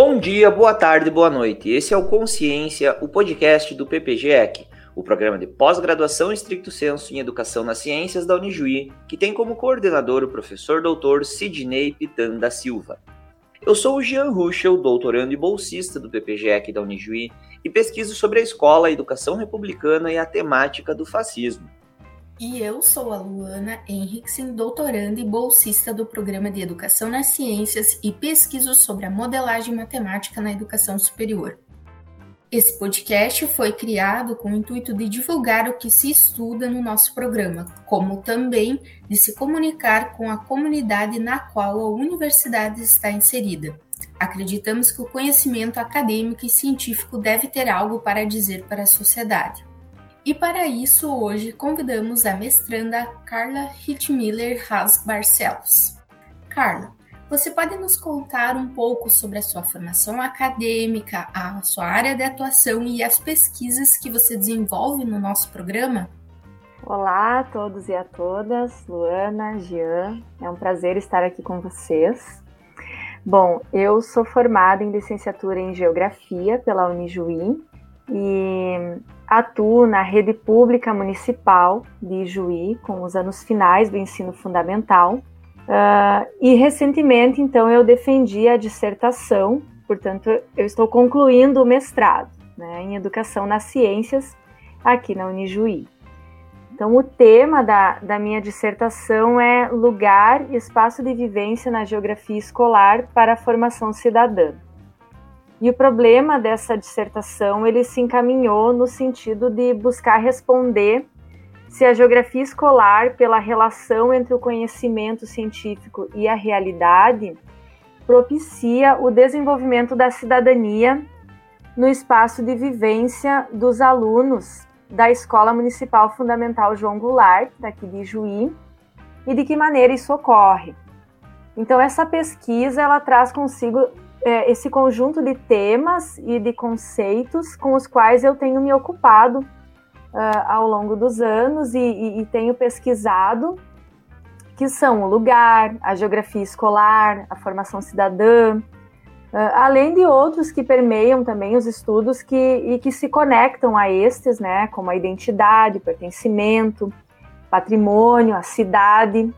Bom dia, boa tarde, boa noite. Esse é o Consciência, o podcast do PPGEC, o programa de pós-graduação estricto senso em Educação nas Ciências da Unijuí, que tem como coordenador o professor doutor Sidney Pitan da Silva. Eu sou o Jean Ruschel, doutorando e bolsista do PPGEC da Unijuí, e pesquiso sobre a escola, a educação republicana e a temática do fascismo. E eu sou a Luana Henriksen, doutoranda e bolsista do Programa de Educação nas Ciências e pesquiso sobre a modelagem matemática na educação superior. Esse podcast foi criado com o intuito de divulgar o que se estuda no nosso programa, como também de se comunicar com a comunidade na qual a universidade está inserida. Acreditamos que o conhecimento acadêmico e científico deve ter algo para dizer para a sociedade. E para isso, hoje convidamos a mestranda Carla Hitmiller Haas Barcelos. Carla, você pode nos contar um pouco sobre a sua formação acadêmica, a sua área de atuação e as pesquisas que você desenvolve no nosso programa? Olá a todos e a todas, Luana, Jean, é um prazer estar aqui com vocês. Bom, eu sou formada em licenciatura em Geografia pela Unijuí e atuo na rede pública municipal de Juí, com os anos finais do ensino fundamental. Uh, e recentemente, então, eu defendi a dissertação, portanto, eu estou concluindo o mestrado né, em Educação nas Ciências aqui na Unijuí. Então, o tema da, da minha dissertação é Lugar e Espaço de Vivência na Geografia Escolar para a Formação Cidadã. E o problema dessa dissertação, ele se encaminhou no sentido de buscar responder se a geografia escolar, pela relação entre o conhecimento científico e a realidade, propicia o desenvolvimento da cidadania no espaço de vivência dos alunos da Escola Municipal Fundamental João Goulart, daqui de Juí, e de que maneira isso ocorre. Então, essa pesquisa ela traz consigo é, esse conjunto de temas e de conceitos com os quais eu tenho me ocupado uh, ao longo dos anos e, e, e, tenho pesquisado, que são o lugar, a geografia escolar, a formação cidadã, uh, além de outros que permeiam também os estudos que, e que se conectam a estes, né, como a identidade, pertencimento, patrimônio, a cidade.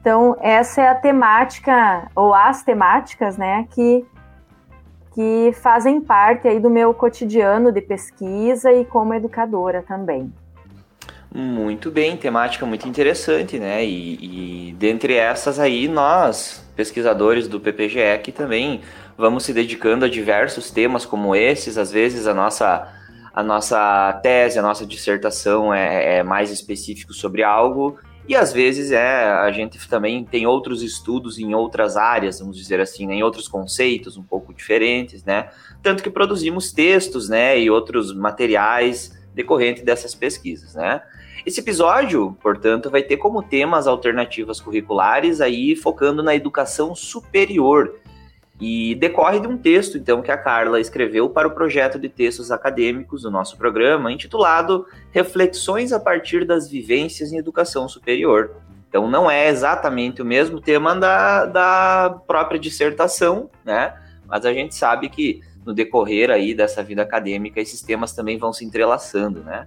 Então, essa é a temática, ou as temáticas, né, que que fazem parte aí do meu cotidiano de pesquisa e como educadora também. Muito bem, temática muito interessante, né? E, e dentre essas aí, nós, pesquisadores do PPGE, também vamos se dedicando a diversos temas como esses. Às vezes a nossa, a nossa tese, a nossa dissertação é, é mais específico sobre algo e às vezes é, a gente também tem outros estudos em outras áreas, vamos dizer assim, né, em outros conceitos um pouco diferentes, né? Tanto que produzimos textos, né, e outros materiais decorrentes dessas pesquisas, né? Esse episódio, portanto, vai ter como temas alternativas curriculares aí focando na educação superior, e decorre de um texto, então, que a Carla escreveu para o projeto de textos acadêmicos do nosso programa, intitulado Reflexões a partir das vivências em educação superior. Então, não é exatamente o mesmo tema da, da própria dissertação, né? Mas a gente sabe que no decorrer aí dessa vida acadêmica, esses temas também vão se entrelaçando, né?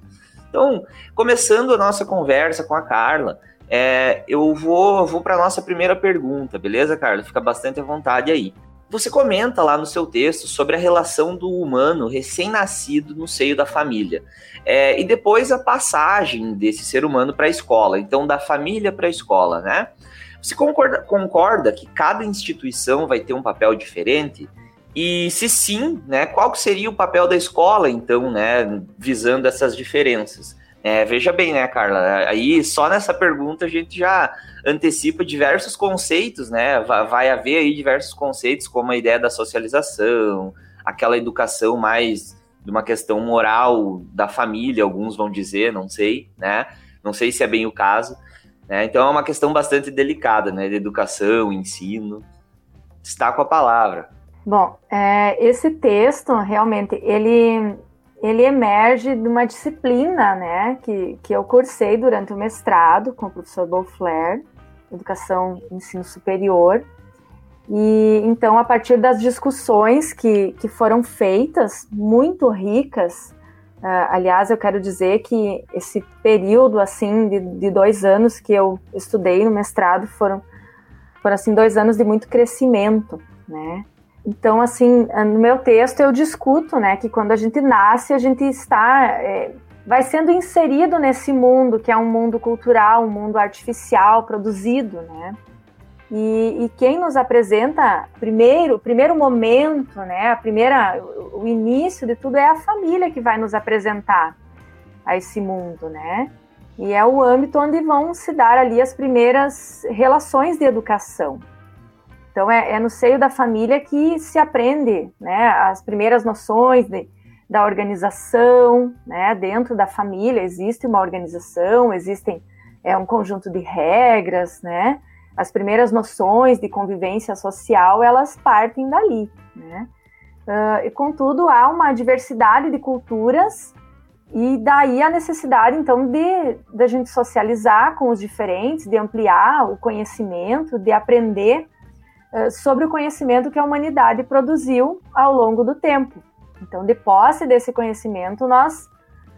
Então, começando a nossa conversa com a Carla, é, eu vou, vou para a nossa primeira pergunta, beleza, Carla? Fica bastante à vontade aí. Você comenta lá no seu texto sobre a relação do humano recém-nascido no seio da família. É, e depois a passagem desse ser humano para a escola, então da família para a escola, né? Você concorda, concorda que cada instituição vai ter um papel diferente? E se sim, né, qual seria o papel da escola, então, né, visando essas diferenças? É, veja bem, né, Carla? Aí só nessa pergunta a gente já antecipa diversos conceitos, né? Vai haver aí diversos conceitos, como a ideia da socialização, aquela educação mais de uma questão moral da família, alguns vão dizer, não sei, né? Não sei se é bem o caso. Né? Então é uma questão bastante delicada, né? De educação, ensino. Destaco a palavra. Bom, é, esse texto realmente ele ele emerge de uma disciplina, né, que, que eu cursei durante o mestrado com o professor Beauflair, Educação e Ensino Superior, E então, a partir das discussões que, que foram feitas, muito ricas, uh, aliás, eu quero dizer que esse período assim de, de, dois anos que eu estudei no mestrado foram, foram assim dois anos de muito crescimento, né? Então, assim, no meu texto eu discuto, né, que quando a gente nasce, a gente está, é, vai sendo inserido nesse mundo que é um mundo cultural, um mundo artificial, produzido, né? E, e, quem nos apresenta primeiro, o primeiro momento, né, a primeira, o início de tudo é a família que vai nos apresentar a esse mundo, né? E é o âmbito onde vão se dar ali as primeiras relações de educação. Então é, é no seio da família que se aprende, né, as primeiras noções de, da organização, né? Dentro da família existe uma organização, existem é um conjunto de regras, né? as primeiras noções de convivência social elas partem dali, né? Uh, e contudo há uma diversidade de culturas e daí a necessidade então de da gente socializar com os diferentes, de ampliar o conhecimento, de aprender sobre o conhecimento que a humanidade produziu ao longo do tempo. Então, de posse desse conhecimento, nós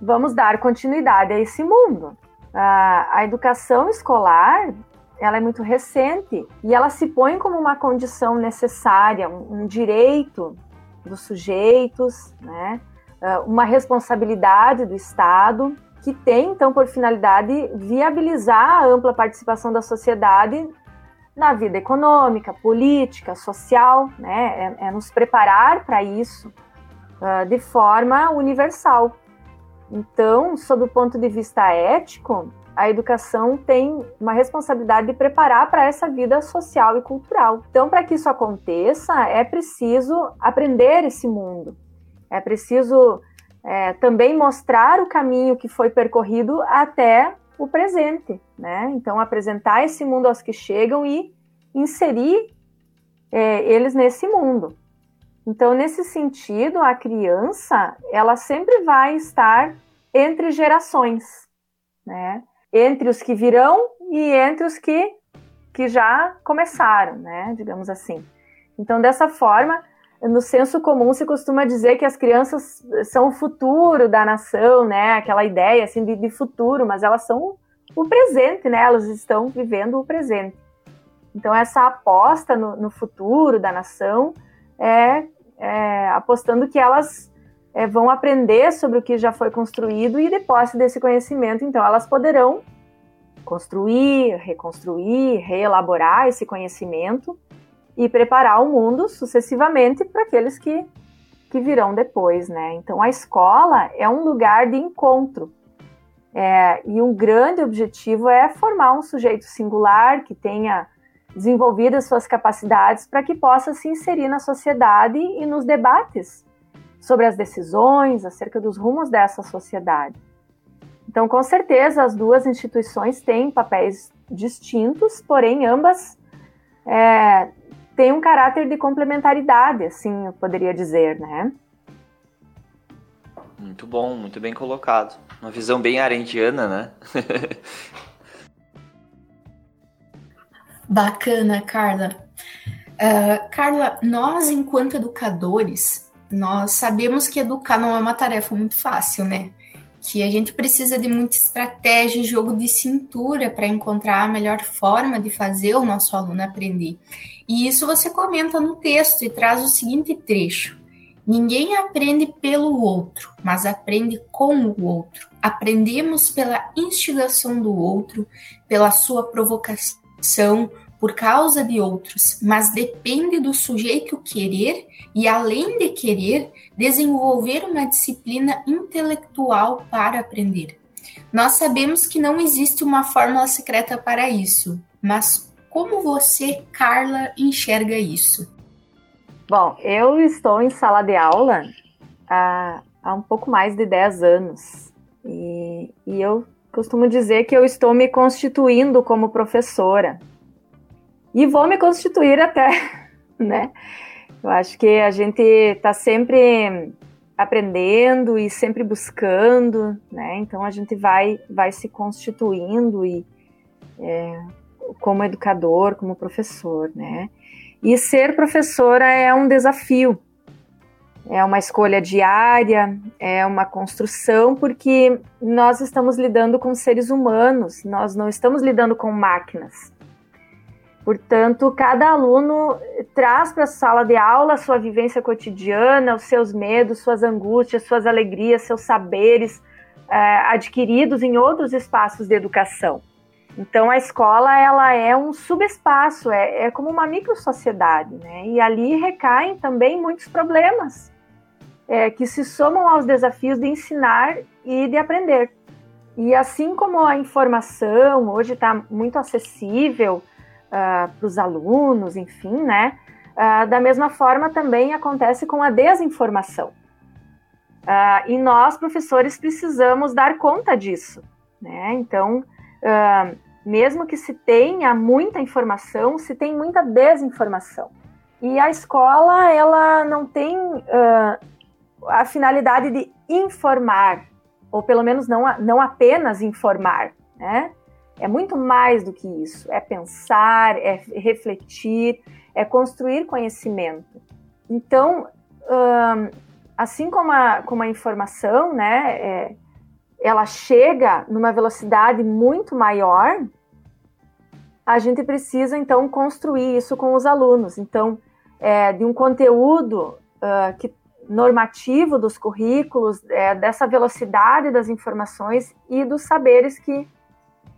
vamos dar continuidade a esse mundo. A educação escolar ela é muito recente e ela se põe como uma condição necessária, um, direito dos sujeitos, né? Uh, uma responsabilidade do Estado que tem então por finalidade viabilizar a ampla participação da sociedade na vida econômica, política, social, né? É, é nos preparar para isso uh, de forma universal. Então, sob o ponto de vista ético, a educação tem uma responsabilidade de preparar para essa vida social e cultural. Então, para que isso aconteça, é preciso aprender esse mundo, é preciso é, também mostrar o caminho que foi percorrido até o presente, né? Então, apresentar esse mundo aos que chegam e inserir é, eles nesse mundo. Então, nesse sentido, a criança, ela sempre vai estar entre gerações, né? entre os que virão e entre os que, que já começaram, né? Digamos assim. Então, dessa forma, no senso comum se costuma dizer que as crianças são o futuro da nação, né? Aquela ideia assim de, de futuro, mas elas são o presente, né? Elas estão vivendo o presente. Então, essa aposta no, no futuro da nação é, é apostando que elas é, vão aprender sobre o que já foi construído e, de posse desse conhecimento, então, elas poderão construir, reconstruir, reelaborar esse conhecimento e preparar o mundo sucessivamente para aqueles que, que virão depois, né? Então, a escola é um lugar de encontro. É, e um grande objetivo é formar um sujeito singular que tenha desenvolvido as suas capacidades para que possa se inserir na sociedade e nos debates sobre as decisões acerca dos rumos dessa sociedade. Então, com certeza, as duas instituições têm papéis distintos, porém, ambas é, têm um caráter de complementaridade, assim eu poderia dizer, né? Muito bom, muito bem colocado. Uma visão bem arendiana, né? Bacana, Carla. Uh, Carla, nós, enquanto educadores, nós sabemos que educar não é uma tarefa muito fácil, né? Que a gente precisa de muita estratégia e jogo de cintura para encontrar a melhor forma de fazer o nosso aluno aprender. E isso você comenta no texto e traz o seguinte trecho: Ninguém aprende pelo outro, mas aprende com o outro. Aprendemos pela instigação do outro, pela sua provocação, por causa de outros, mas depende do sujeito querer e, além de querer, desenvolver uma disciplina intelectual para aprender. Nós sabemos que não existe uma fórmula secreta para isso, mas como você, Carla, enxerga isso? Bom, eu estou em sala de aula há, há um pouco mais de 10 anos e, e eu costumo dizer que eu estou me constituindo como professora e vou me constituir até, né? Eu acho que a gente está sempre aprendendo e sempre buscando, né? Então a gente vai, vai se constituindo e é, como educador, como professor, né? E ser professora é um desafio, é uma escolha diária, é uma construção, porque nós estamos lidando com seres humanos, nós não estamos lidando com máquinas. Portanto, cada aluno traz para a sala de aula a sua vivência cotidiana, os seus medos, suas angústias, suas alegrias, seus saberes é, adquiridos em outros espaços de educação. Então, a escola ela é um subespaço, é, é como uma micro-sociedade, né? E ali recaem também muitos problemas é, que se somam aos desafios de ensinar e de aprender. E assim como a informação hoje está muito acessível, uh, ah, para os alunos, enfim, né? Uh, da mesma forma também acontece com a desinformação. Uh, e nós, professores, precisamos dar conta disso. Né? Então, mesmo que se tenha muita informação, se tem muita desinformação. E a escola, ela não tem a finalidade de informar, ou pelo menos não, não apenas informar, né? É muito mais do que isso. É pensar, é refletir, é construir conhecimento. Então, assim como a, como a informação, né, é, ela chega numa velocidade muito maior, a gente precisa então construir isso com os alunos. Então, é, de um conteúdo uh, que, normativo dos currículos, é, dessa velocidade das informações e dos saberes que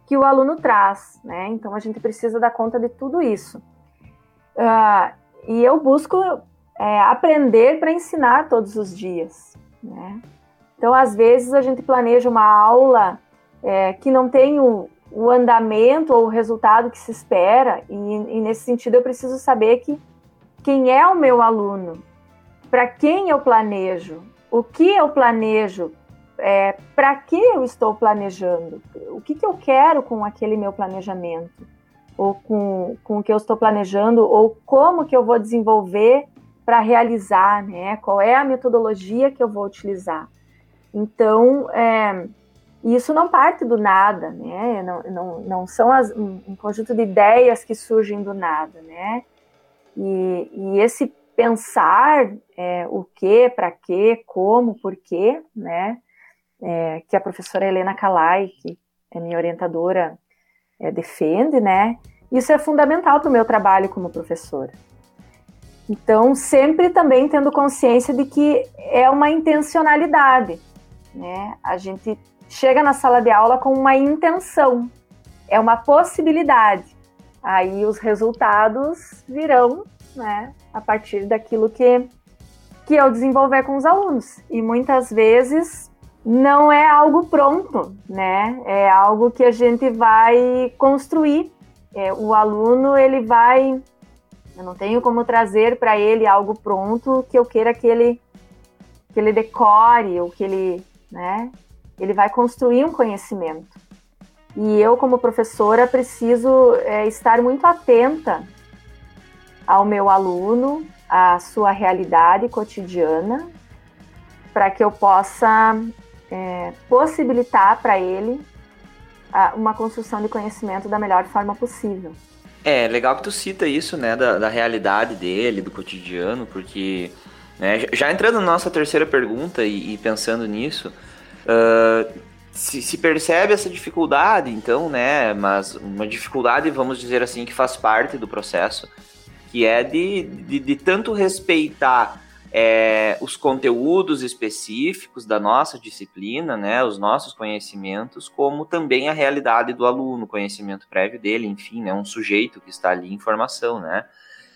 que o aluno traz, né? Então a gente precisa dar conta de tudo isso. Uh, e eu busco é, aprender para ensinar todos os dias, né? Então às vezes a gente planeja uma aula é, que não tem o, o, andamento ou o resultado que se espera, e, e nesse sentido eu preciso saber que quem é o meu aluno, para quem eu planejo, o que eu planejo é, para que eu estou planejando? O que, que eu quero com aquele meu planejamento? Ou com, com o que eu estou planejando? Ou como que eu vou desenvolver para realizar? Né? Qual é a metodologia que eu vou utilizar? Então, é, isso não parte do nada, né? Não, não, não são as, um, conjunto de ideias que surgem do nada, né? E, e esse pensar é, o que, para quê, como, por quê, né? É, que a professora Helena Calai, que é minha orientadora, é, defende, né? Isso é fundamental para o meu trabalho como professora. Então, sempre também tendo consciência de que é uma intencionalidade, né? A gente chega na sala de aula com uma intenção, é uma possibilidade. Aí os resultados virão, né, a partir daquilo que que eu desenvolver com os alunos. E muitas vezes não é algo pronto, né? É algo que a gente vai construir. É, o aluno ele vai, eu não tenho como trazer para ele algo pronto que eu queira que ele que ele decore ou que ele, né? Ele vai construir um conhecimento. E eu como professora preciso é, estar muito atenta ao meu aluno, à sua realidade cotidiana, para que eu possa é, possibilitar para ele a, uma construção de conhecimento da melhor forma possível. É, legal que tu cita isso, né, da, da realidade dele, do cotidiano, porque, né, já entrando na nossa terceira pergunta e, e pensando nisso, uh, se, se, percebe essa dificuldade, então, né, mas uma dificuldade, vamos dizer assim, que faz parte do processo, que é de, de, de tanto respeitar é, os conteúdos específicos da nossa disciplina, né, os nossos conhecimentos, como também a realidade do aluno, conhecimento prévio dele, enfim, né, um sujeito que está ali em formação, né.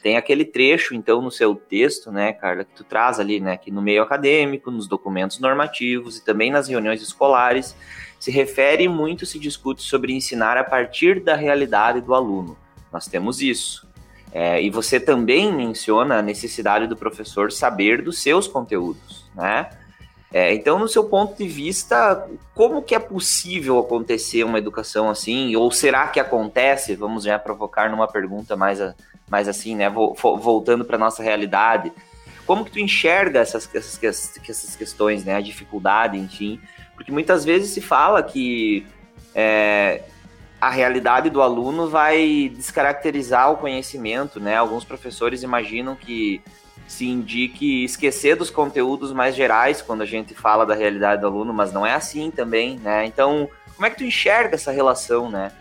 Tem aquele trecho, então, no seu texto, né, Carla, que tu traz ali, né, que no meio acadêmico, nos documentos normativos e também nas reuniões escolares, se refere muito, se discute sobre ensinar a partir da realidade do aluno. Nós temos isso. É, e você também menciona a necessidade do professor saber dos seus conteúdos, né? É, então, no seu ponto de vista, como que é possível acontecer uma educação assim? Ou será que acontece? Vamos já provocar numa pergunta mais, mais assim, né? Voltando para nossa realidade. Como que tu enxerga essas, essas, essas questões, né? A dificuldade, enfim. Porque muitas vezes se fala que é, a realidade do aluno vai descaracterizar o conhecimento, né? Alguns professores imaginam que se indique esquecer dos conteúdos mais gerais quando a gente fala da realidade do aluno, mas não é assim também, né? Então, como é que tu enxerga essa relação, né?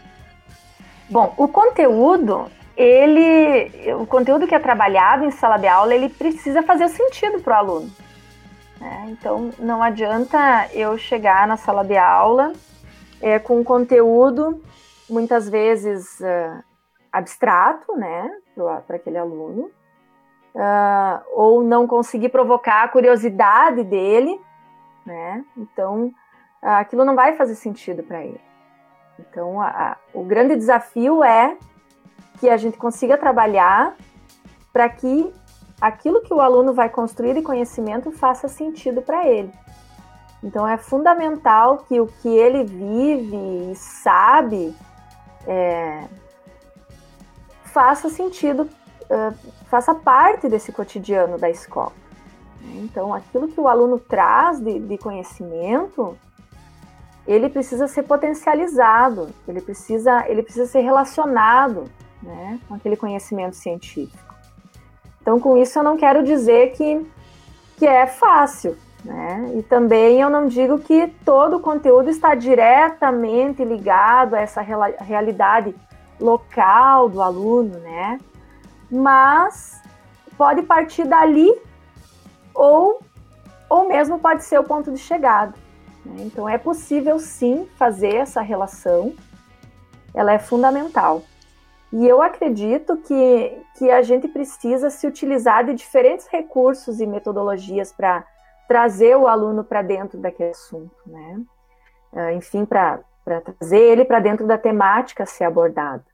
Bom, o conteúdo, ele, o conteúdo que é trabalhado em sala de aula, ele precisa fazer sentido para o aluno. Né? Então, não adianta eu chegar na sala de aula é, com conteúdo muitas vezes uh, abstrato, né, para aquele aluno, uh, ou não conseguir provocar a curiosidade dele, né? Então, uh, aquilo não vai fazer sentido para ele. Então, a, a, o grande desafio é que a gente consiga trabalhar para que aquilo que o aluno vai construir de conhecimento faça sentido para ele. Então, é fundamental que o que ele vive e sabe é, faça sentido uh, faça parte desse cotidiano da escola. Então, aquilo que o aluno traz de, de conhecimento, ele precisa ser potencializado, ele precisa, ele precisa ser relacionado né, com aquele conhecimento científico. Então, com isso, eu não quero dizer que, que é fácil, né? E também eu não digo que todo o conteúdo está diretamente ligado a essa realidade local do aluno, né? mas pode partir dali ou, ou mesmo pode ser o ponto de chegada. Né? Então é possível sim fazer essa relação, ela é fundamental. E eu acredito que, que a gente precisa se utilizar de diferentes recursos e metodologias para trazer o aluno para dentro daquele assunto, né? Ah, enfim, para trazer ele para dentro da temática a ser abordada.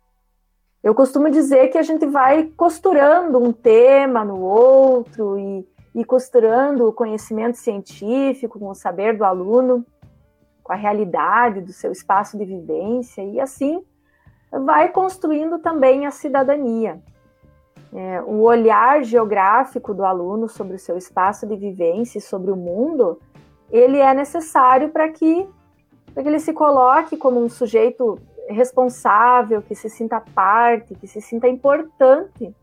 Eu costumo dizer que a gente vai costurando um tema no outro e, e costurando o conhecimento científico com o saber do aluno, com a realidade do seu espaço de vivência, e assim vai construindo também a cidadania. É, o olhar geográfico do aluno sobre o seu espaço de vivência e sobre o mundo, ele é necessário para que, que ele se coloque como um sujeito responsável, que se sinta parte, que se sinta importante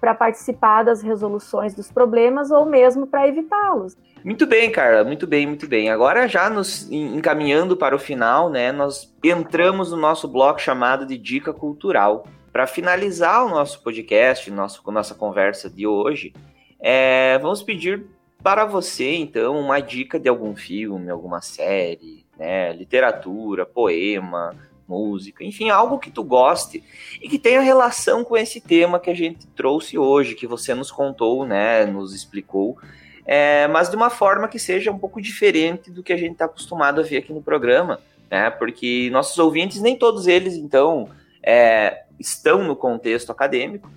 para participar das resoluções dos problemas ou mesmo para evitá-los. Muito bem, Carla, muito bem, muito bem. Agora já nos encaminhando para o final, né, nós entramos no nosso bloco chamado de dica cultural. Para finalizar o nosso podcast, nosso, nossa conversa de hoje, é, vamos pedir para você, então, uma dica de algum filme, alguma série, né, literatura, poema, música, enfim, algo que tu goste e que tenha relação com esse tema que a gente trouxe hoje, que você nos contou, né, nos explicou, é, mas de uma forma que seja um pouco diferente do que a gente está acostumado a ver aqui no programa, né, porque nossos ouvintes, nem todos eles, então, é, estão no contexto acadêmico,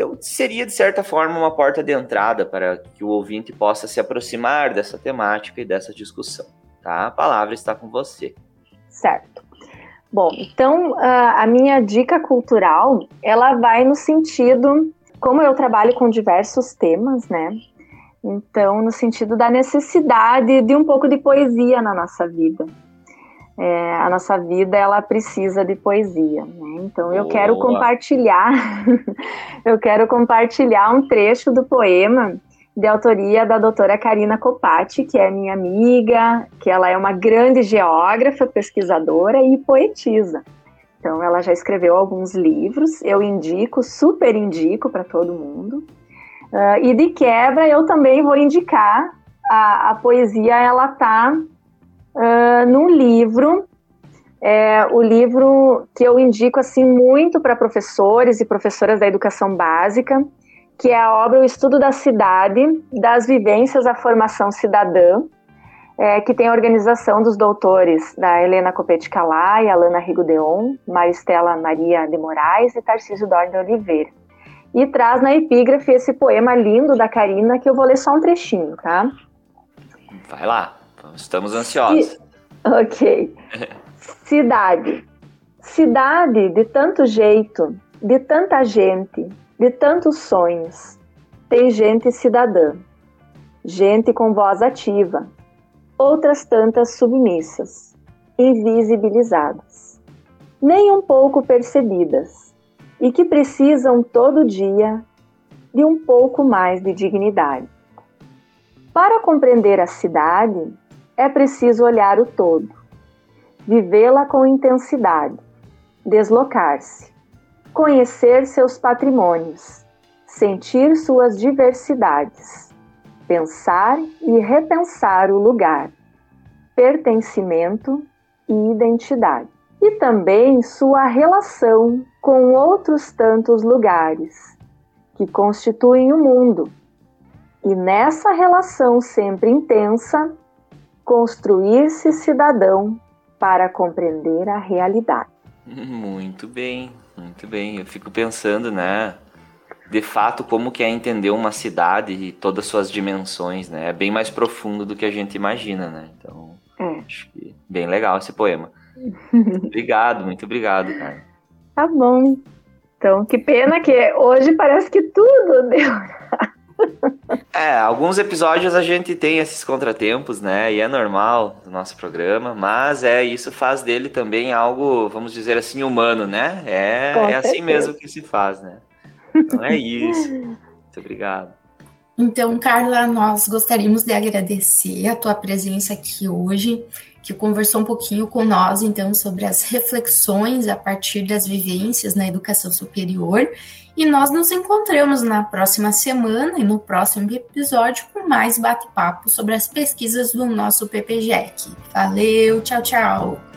então, seria, de certa forma, uma porta de entrada para que o ouvinte possa se aproximar dessa temática e dessa discussão. Tá? A palavra está com você. Certo. Bom, então a minha dica cultural ela vai no sentido, como eu trabalho com diversos temas, né? Então, no sentido da necessidade de um pouco de poesia na nossa vida. É, a nossa vida ela precisa de poesia, né? Então eu Boa. quero compartilhar, eu quero compartilhar um trecho do poema de autoria da doutora Karina Copati, que é minha amiga, que ela é uma grande geógrafa, pesquisadora e poetisa. Então, ela já escreveu alguns livros, eu indico, super indico para todo mundo. Uh, e de quebra, eu também vou indicar a, a poesia, ela está uh, num livro, é, o livro que eu indico assim muito para professores e professoras da educação básica, que é a obra O Estudo da Cidade, das Vivências à Formação Cidadã, é, que tem a organização dos doutores da Helena Copete Calai, Alana Rigodeon, Maristela Maria de Moraes e Tarcísio Dorne de Oliveira. E traz na epígrafe esse poema lindo da Karina, que eu vou ler só um trechinho, tá? Vai lá, estamos ansiosos. Ok. Cidade. Cidade de tanto jeito, de tanta gente, de tantos sonhos, tem gente cidadã, gente com voz ativa, outras tantas submissas, invisibilizadas. nem um pouco percebidas e que precisam todo dia de um pouco mais de dignidade. Para compreender a cidade, é preciso olhar o todo, vivê-la com intensidade, deslocar-se, conhecer seus patrimônios, sentir suas diversidades, pensar e repensar o lugar, pertencimento e identidade, e também sua relação com outros tantos lugares que constituem o mundo. E nessa relação sempre intensa, construir-se cidadão para compreender a realidade. Muito bem, muito bem. Eu fico pensando, né? De fato, como que é entender uma cidade e todas as suas dimensões, né? É bem mais profundo do que a gente imagina, né? Então, é. acho que bem legal esse poema. obrigado, muito obrigado, cara. Tá bom. Então, que pena que hoje parece que tudo deu é, alguns episódios a gente tem esses contratempos, né? E é normal do nosso programa, mas é isso faz dele também algo, vamos dizer assim, humano, né? É, é assim mesmo que se faz, né? Então é isso. Muito obrigado. Então, Carla, nós gostaríamos de agradecer a tua presença aqui hoje, que conversou um pouquinho com nós, então, sobre as reflexões a partir das vivências na educação superior e nós nos encontramos na próxima semana e no próximo episódio com mais bate-papo sobre as pesquisas do nosso PPGEC. Valeu, tchau, tchau!